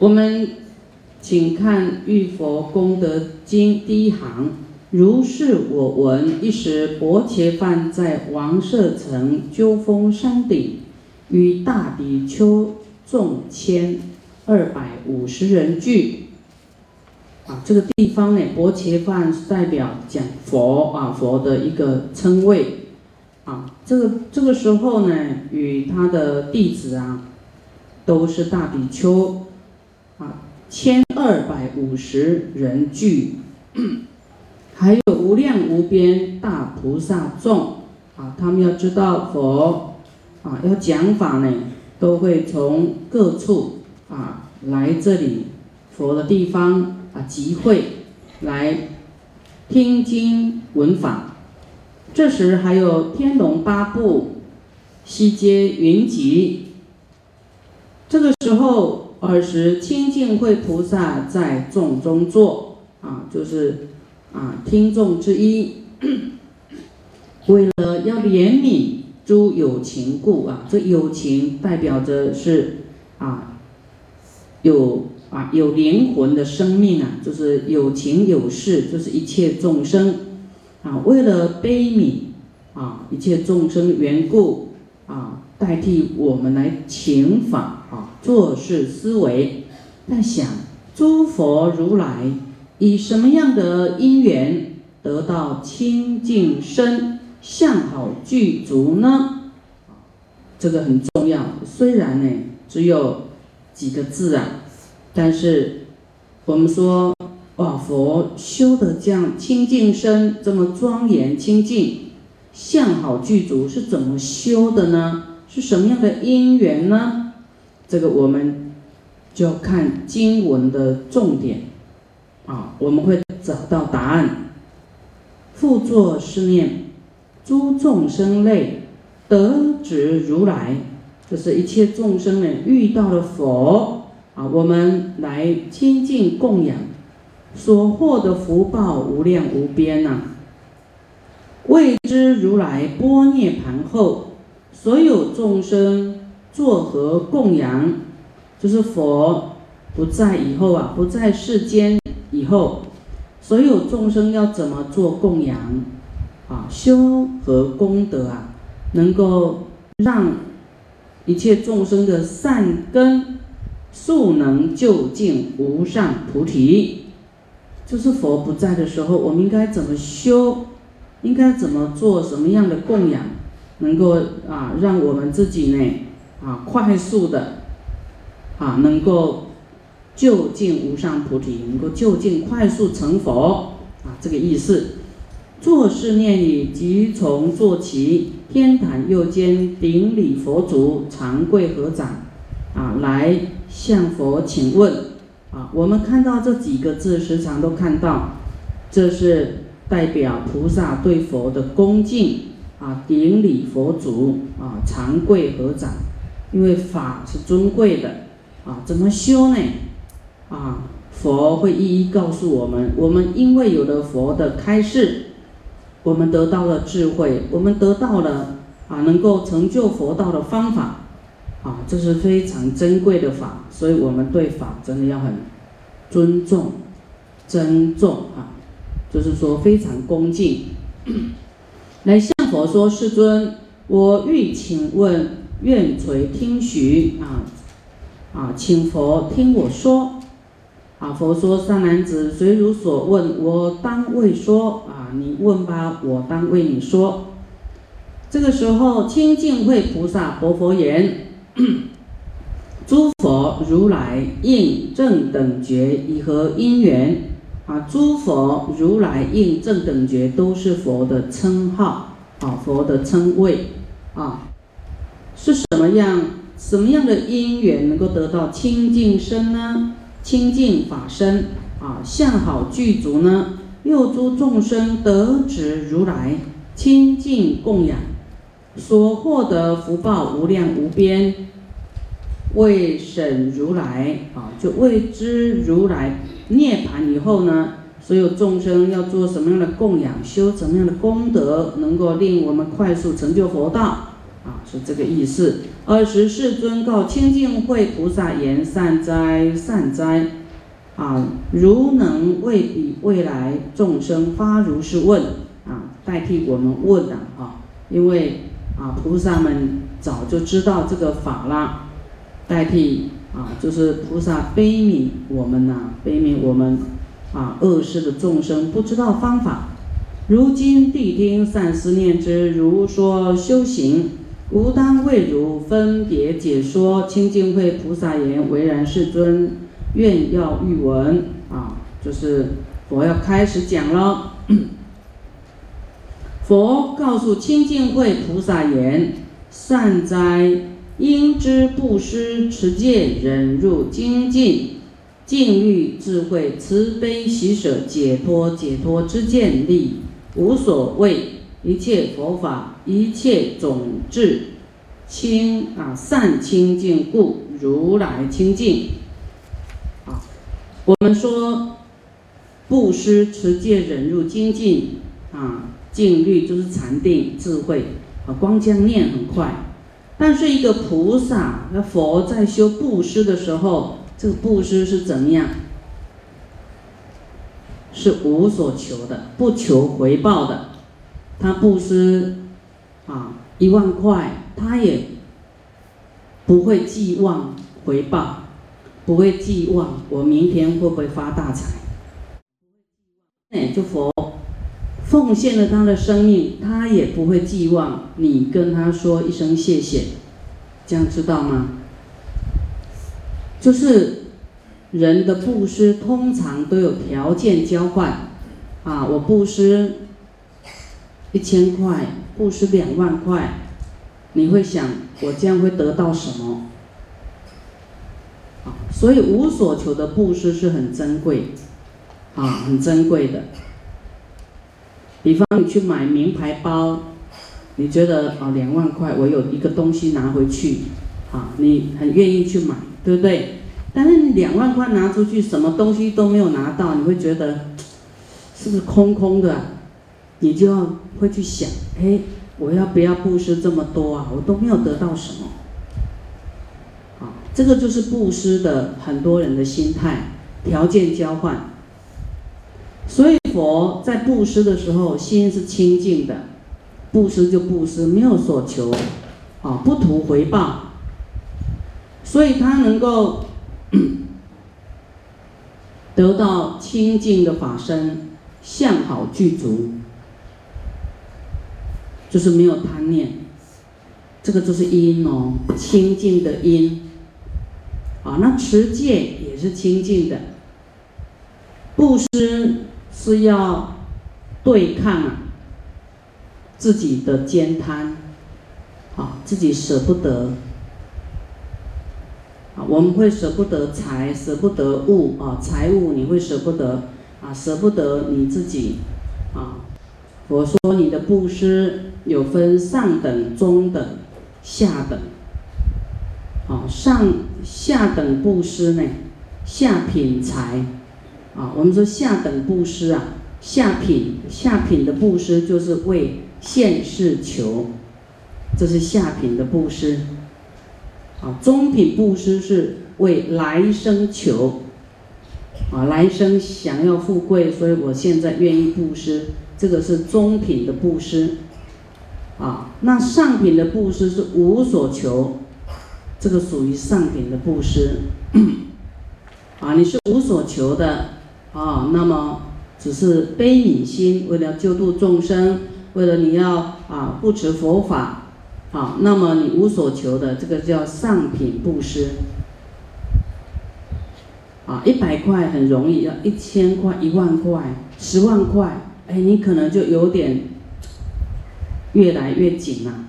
我们请看《玉佛功德经》第一行：如是我闻，一时薄伽梵在王舍城鸠峰山顶，与大比丘众千二百五十人聚。啊，这个地方呢，薄伽梵是代表讲佛啊，佛的一个称谓。啊，这个这个时候呢，与他的弟子啊，都是大比丘。啊，千二百五十人聚，还有无量无边大菩萨众啊，他们要知道佛啊要讲法呢，都会从各处啊来这里佛的地方啊集会来听经闻法。这时还有天龙八部西接云集，这个时候。尔时，清净慧菩萨在众中坐，啊，就是啊听众之一。为了要怜悯诸有情故啊，这有情代表着是啊有啊有灵魂的生命啊，就是有情有事，就是一切众生啊。为了悲悯啊一切众生缘故啊，代替我们来请法。啊，做事思维在想，诸佛如来以什么样的因缘得到清净身相好具足呢？这个很重要。虽然呢只有几个字啊，但是我们说哇，佛修的这样清净身这么庄严清净，相好具足是怎么修的呢？是什么样的因缘呢？这个我们就要看经文的重点啊，我们会找到答案。复作是念：诸众生类得值如来，就是一切众生呢遇到了佛啊，我们来亲近供养，所获的福报无量无边呐。未知如来波涅盘后，所有众生。作何供养？就是佛不在以后啊，不在世间以后，所有众生要怎么做供养？啊，修和功德啊，能够让一切众生的善根速能就近无上菩提。就是佛不在的时候，我们应该怎么修？应该怎么做什么样的供养，能够啊，让我们自己呢？啊，快速的，啊，能够就近无上菩提，能够就近快速成佛，啊，这个意思。做事念语，即从坐起，天坛右肩顶礼佛足，长跪合掌，啊，来向佛请问。啊，我们看到这几个字，时常都看到，这是代表菩萨对佛的恭敬，啊，顶礼佛足，啊，长跪合掌。因为法是尊贵的，啊，怎么修呢？啊，佛会一一告诉我们。我们因为有了佛的开示，我们得到了智慧，我们得到了啊，能够成就佛道的方法，啊，这是非常珍贵的法，所以我们对法真的要很尊重、珍重啊，就是说非常恭敬，来向佛说：“世尊，我欲请问。”愿垂听许啊啊，请佛听我说啊。佛说：“善男子，随如所问，我当为说啊。你问吧，我当为你说。”这个时候，清净慧菩萨佛佛言：“ 诸佛如来应正等觉，以何因缘？啊，诸佛如来应正等觉，都是佛的称号啊，佛的称谓啊。”是什么样什么样的因缘能够得到清净身呢？清净法身啊，相好具足呢？六诸众生得值如来清净供养，所获得福报无量无边。为审如来啊，就为知如来涅盘以后呢，所有众生要做什么样的供养，修什么样的功德，能够令我们快速成就佛道。是这个意思。二十世尊告清净慧菩萨言：善哉，善哉！啊，如能为彼未来众生发如是问啊，代替我们问的啊，因为啊，菩萨们早就知道这个法啦，代替啊，就是菩萨悲悯我们呐，悲悯我们啊，恶世的众生不知道方法。如今谛听善思念之，如说修行，吾当为汝分别解说。清净慧菩萨言：唯然世尊，愿要欲闻啊，就是佛要开始讲了。佛告诉清净慧菩萨言：善哉，应知布施、持戒、忍辱、精进、禁欲、智慧、慈悲、喜舍、解脱、解脱之见力。无所谓一切佛法，一切种智清啊善清净故，如来清净。啊，我们说布施、持戒、忍辱、精进啊，静虑就是禅定、智慧啊，光这样念很快。但是一个菩萨、那佛在修布施的时候，这个布施是怎么样？是无所求的，不求回报的。他布施啊一万块，他也不会寄望回报，不会寄望我明天会不会发大财。哎，就佛奉献了他的生命，他也不会寄望你跟他说一声谢谢，这样知道吗？就是。人的布施通常都有条件交换，啊，我布施一千块，布施两万块，你会想我这样会得到什么？啊，所以无所求的布施是很珍贵，啊，很珍贵的。比方你去买名牌包，你觉得啊两万块我有一个东西拿回去，啊，你很愿意去买，对不对？但是你两万块拿出去，什么东西都没有拿到，你会觉得是不是空空的？你就要会去想，哎，我要不要布施这么多啊？我都没有得到什么。啊，这个就是布施的很多人的心态，条件交换。所以佛在布施的时候，心是清净的，布施就布施，没有所求，啊，不图回报，所以他能够。得到清净的法身，相好具足，就是没有贪念，这个就是因哦，清净的因。啊，那持戒也是清净的，布施是要对抗自己的坚贪，啊，自己舍不得。啊我们会舍不得财，舍不得物啊，财物你会舍不得啊，舍不得你自己啊。我说你的布施有分上等、中等、下等。啊，上下等布施呢，下品财啊。我们说下等布施啊，下品下品的布施就是为现世求，这是下品的布施。啊，中品布施是为来生求，啊，来生想要富贵，所以我现在愿意布施，这个是中品的布施。啊，那上品的布施是无所求，这个属于上品的布施。啊，你是无所求的，啊，那么只是悲悯心，为了救度众生，为了你要啊不持佛法。好，那么你无所求的这个叫上品布施。啊，一百块很容易，要一千块、一万块、十万块，哎，你可能就有点越来越紧了，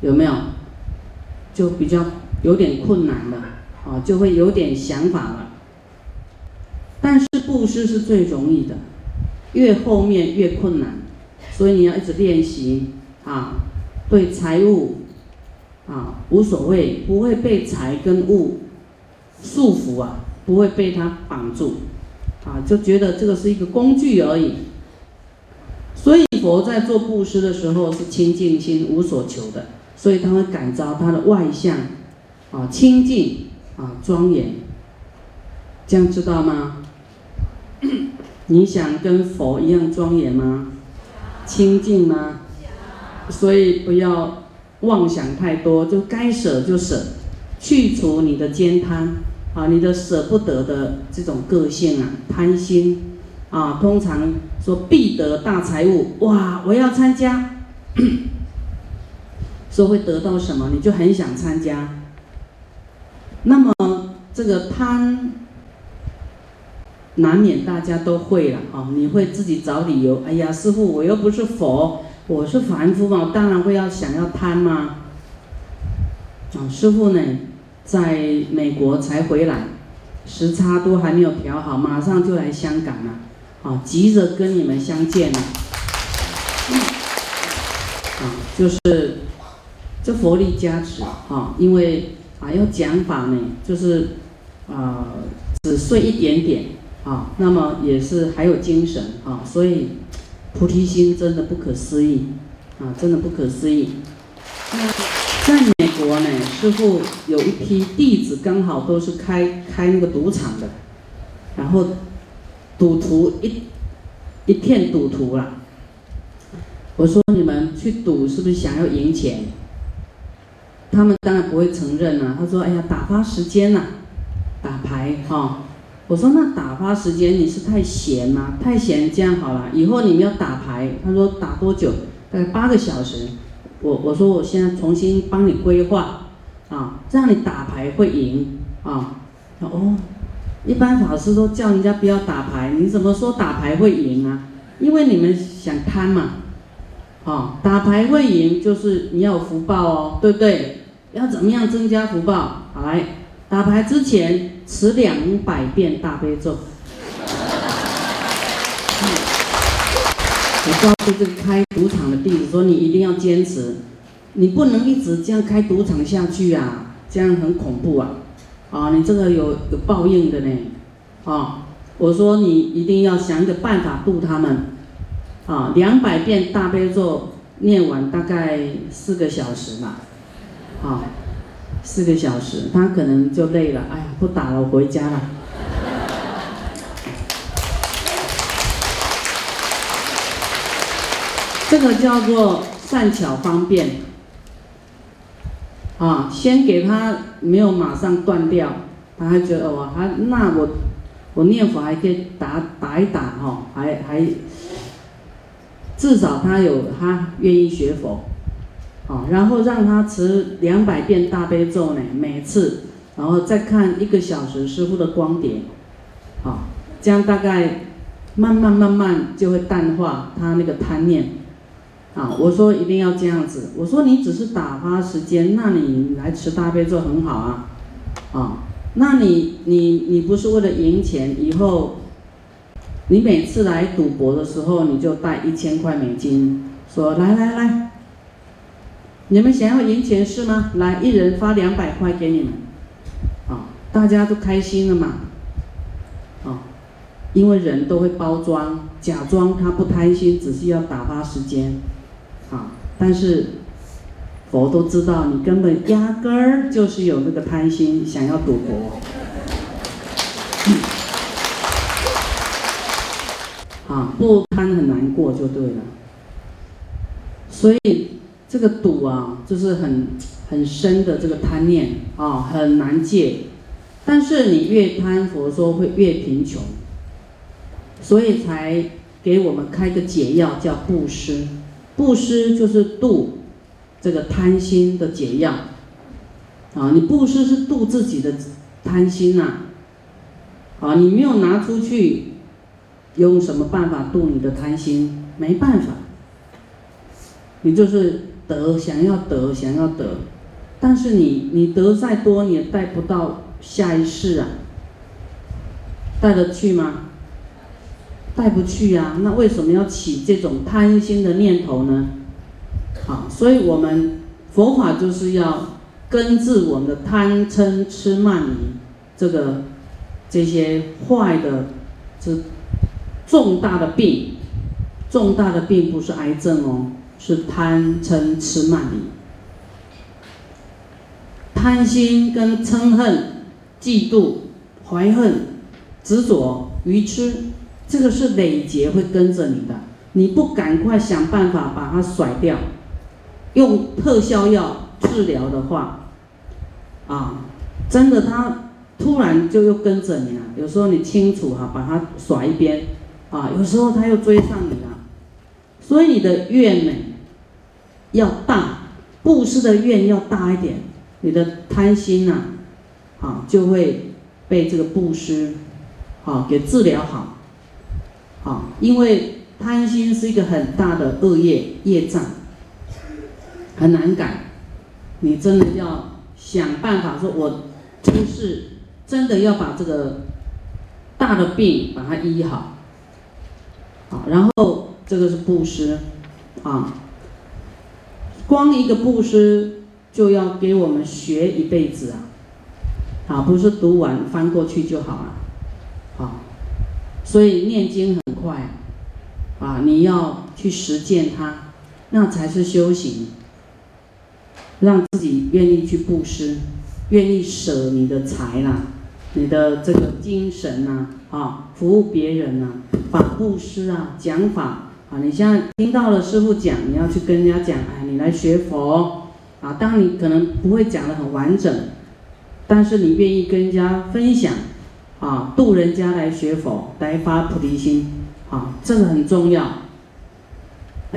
有没有？就比较有点困难了，啊，就会有点想法了。但是布施是最容易的，越后面越困难，所以你要一直练习啊。对财物，啊无所谓，不会被财跟物束缚啊，不会被它绑住，啊就觉得这个是一个工具而已。佛在做布施的时候是清净心，无所求的，所以他会感召他的外相，啊，清净啊，庄严，这样知道吗？你想跟佛一样庄严吗？清净吗？所以不要妄想太多，就该舍就舍，去除你的坚贪啊，你的舍不得的这种个性啊，贪心啊，通常说必得大财物，哇，我要参加。说会得到什么，你就很想参加。那么这个贪，难免大家都会了啊！你会自己找理由，哎呀，师傅，我又不是佛，我是凡夫嘛，我当然会要想要贪嘛。啊，师傅呢，在美国才回来，时差都还没有调好，马上就来香港了，啊，急着跟你们相见了。啊，就是。这佛力加持啊，因为啊要讲法呢，就是啊只睡一点点啊，那么也是还有精神啊，所以菩提心真的不可思议啊，真的不可思议。那在美国呢，师傅有一批弟子刚好都是开开那个赌场的，然后赌徒一一片赌徒了。我说你们去赌是不是想要赢钱？他们当然不会承认了。他说：“哎呀，打发时间呐，打牌哈。”我说：“那打发时间你是太闲吗？太闲这样好了，以后你们要打牌。”他说：“打多久？大概八个小时。”我我说：“我现在重新帮你规划啊，让你打牌会赢啊。”哦，一般法师都叫人家不要打牌，你怎么说打牌会赢啊？因为你们想贪嘛，哦，打牌会赢就是你要有福报哦，对不对？要怎么样增加福报？好来，打牌之前持两百遍大悲咒。我告诉这个开赌场的弟子说：“你一定要坚持，你不能一直这样开赌场下去啊，这样很恐怖啊！啊，你这个有有报应的呢！啊，我说你一定要想一个办法度他们。啊，两百遍大悲咒念完大概四个小时吧。”啊，四个小时，他可能就累了。哎呀，不打了，我回家了。这个叫做善巧方便。啊，先给他没有马上断掉，他还觉得哦，还那我我念佛还可以打打一打哈，还还至少他有他愿意学佛。啊，然后让他持两百遍大悲咒呢，每次，然后再看一个小时师傅的光碟，啊，这样大概慢慢慢慢就会淡化他那个贪念，啊，我说一定要这样子，我说你只是打发时间，那你来吃大悲咒很好啊，啊，那你你你不是为了赢钱，以后你每次来赌博的时候，你就带一千块美金，说来来来。你们想要赢钱是吗？来，一人发两百块给你们，啊，大家都开心了嘛，啊，因为人都会包装，假装他不贪心，只是要打发时间，但是佛都知道你根本压根儿就是有那个贪心，想要赌博，啊，不贪很难过就对了，所以。这个赌啊，就是很很深的这个贪念啊，很难戒。但是你越贪，佛说会越贫穷，所以才给我们开个解药，叫布施。布施就是度这个贪心的解药啊。你布施是度自己的贪心呐，啊，你没有拿出去，用什么办法度你的贪心？没办法，你就是。得想要得想要得，但是你你得再多，你也带不到下一世啊，带得去吗？带不去啊，那为什么要起这种贪心的念头呢？好，所以我们佛法就是要根治我们的贪嗔痴慢疑这个这些坏的这重大的病，重大的病不是癌症哦。是贪嗔痴慢疑，贪心跟嗔恨、嫉妒、怀恨、执着、愚痴，这个是累劫会跟着你的。你不赶快想办法把它甩掉，用特效药治疗的话，啊，真的它突然就又跟着你了。有时候你清楚哈，把它甩一边，啊，有时候它又追上你了。所以你的愿呢，要大，布施的愿要大一点，你的贪心呐，啊，就会被这个布施，啊，给治疗好，啊，因为。贪心是一个很大的恶业业障，很难改。你真的要想办法，说我就是真的要把这个大的病把它医好，好，然后这个是布施，啊，光一个布施就要给我们学一辈子啊，啊，不是读完翻过去就好了，好，所以念经很快。啊，你要去实践它，那才是修行。让自己愿意去布施，愿意舍你的财啦，你的这个精神呐，啊，服务别人呐，法布施啊，讲法啊。你现在听到了师傅讲，你要去跟人家讲，哎，你来学佛啊。当你可能不会讲的很完整，但是你愿意跟人家分享，啊，度人家来学佛，来发菩提心。啊，这个很重要。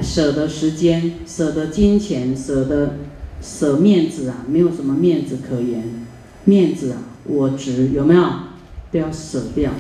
舍得时间，舍得金钱，舍得舍面子啊，没有什么面子可言。面子啊，我执有没有？都要舍掉。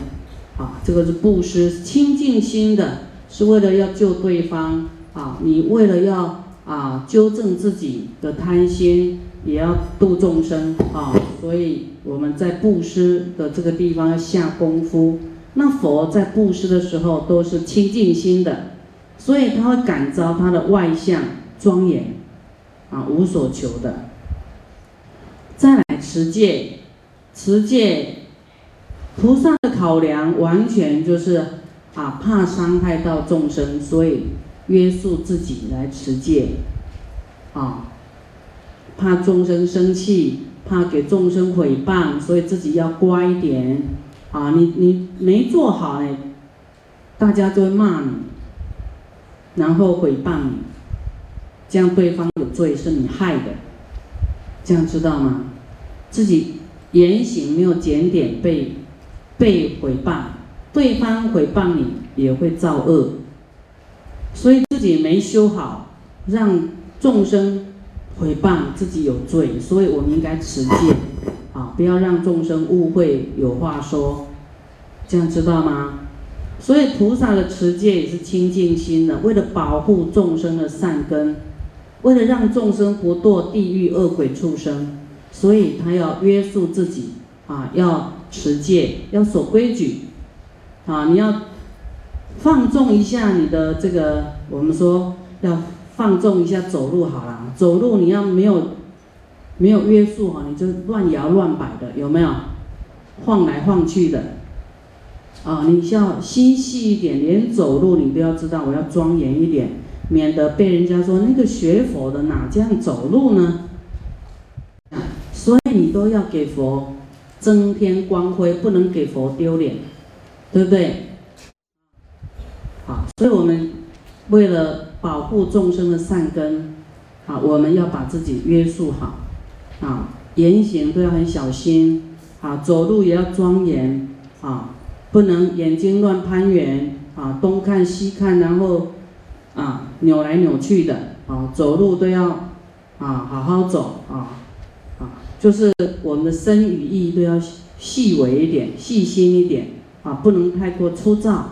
啊，这个是布施，清净心的，是为了要救对方。啊，你为了要啊纠正自己的贪心，也要度众生。啊，所以我们在布施的这个地方要下功夫。那佛在布施的时候都是清净心的，所以他会感召他的外相庄严，啊，无所求的。再来持戒，持戒，菩萨的考量完全就是啊，怕伤害到众生，所以约束自己来持戒，啊，怕众生生气，怕给众生毁谤，所以自己要乖一点。啊，你你没做好呢，大家就会骂你，然后毁谤你，这样对方有罪是你害的，这样知道吗？自己言行没有检点，被被毁谤，对方毁谤你也会造恶，所以自己没修好，让众生诽谤自己有罪，所以我们应该持戒。啊，不要让众生误会，有话说，这样知道吗？所以菩萨的持戒也是清净心的，为了保护众生的善根，为了让众生不堕地狱恶鬼畜生，所以他要约束自己啊，要持戒，要守规矩啊，你要放纵一下你的这个，我们说要放纵一下走路好了，走路你要没有。没有约束哈，你就乱摇乱摆的，有没有？晃来晃去的，啊，你要心细一点，连走路你都要知道，我要庄严一点，免得被人家说那个学佛的哪这样走路呢？所以你都要给佛增添光辉，不能给佛丢脸，对不对？好，所以我们为了保护众生的善根，啊，我们要把自己约束好。啊，言行都要很小心，啊，走路也要庄严，啊，不能眼睛乱攀援，啊，东看西看，然后，啊，扭来扭去的，啊，走路都要，啊，好好走，啊，啊，就是我们的身语意都要细微一点，细心一点，啊，不能太过粗糙，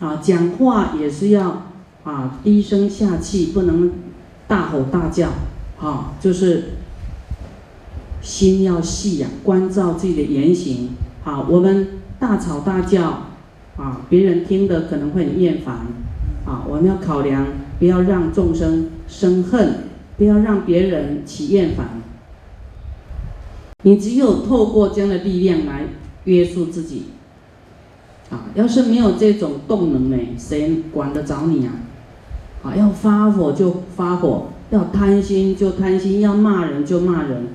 啊，讲话也是要，啊，低声下气，不能大吼大叫，啊，就是。心要细呀，关照自己的言行。好，我们大吵大叫，啊，别人听的可能会很厌烦。啊，我们要考量，不要让众生生恨，不要让别人起厌烦。你只有透过这样的力量来约束自己。啊，要是没有这种动能呢，谁管得着你啊？啊，要发火就发火，要贪心就贪心，要骂人就骂人。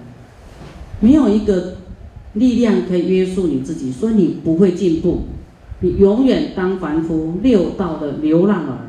没有一个力量可以约束你自己，所以你不会进步，你永远当凡夫六道的流浪儿。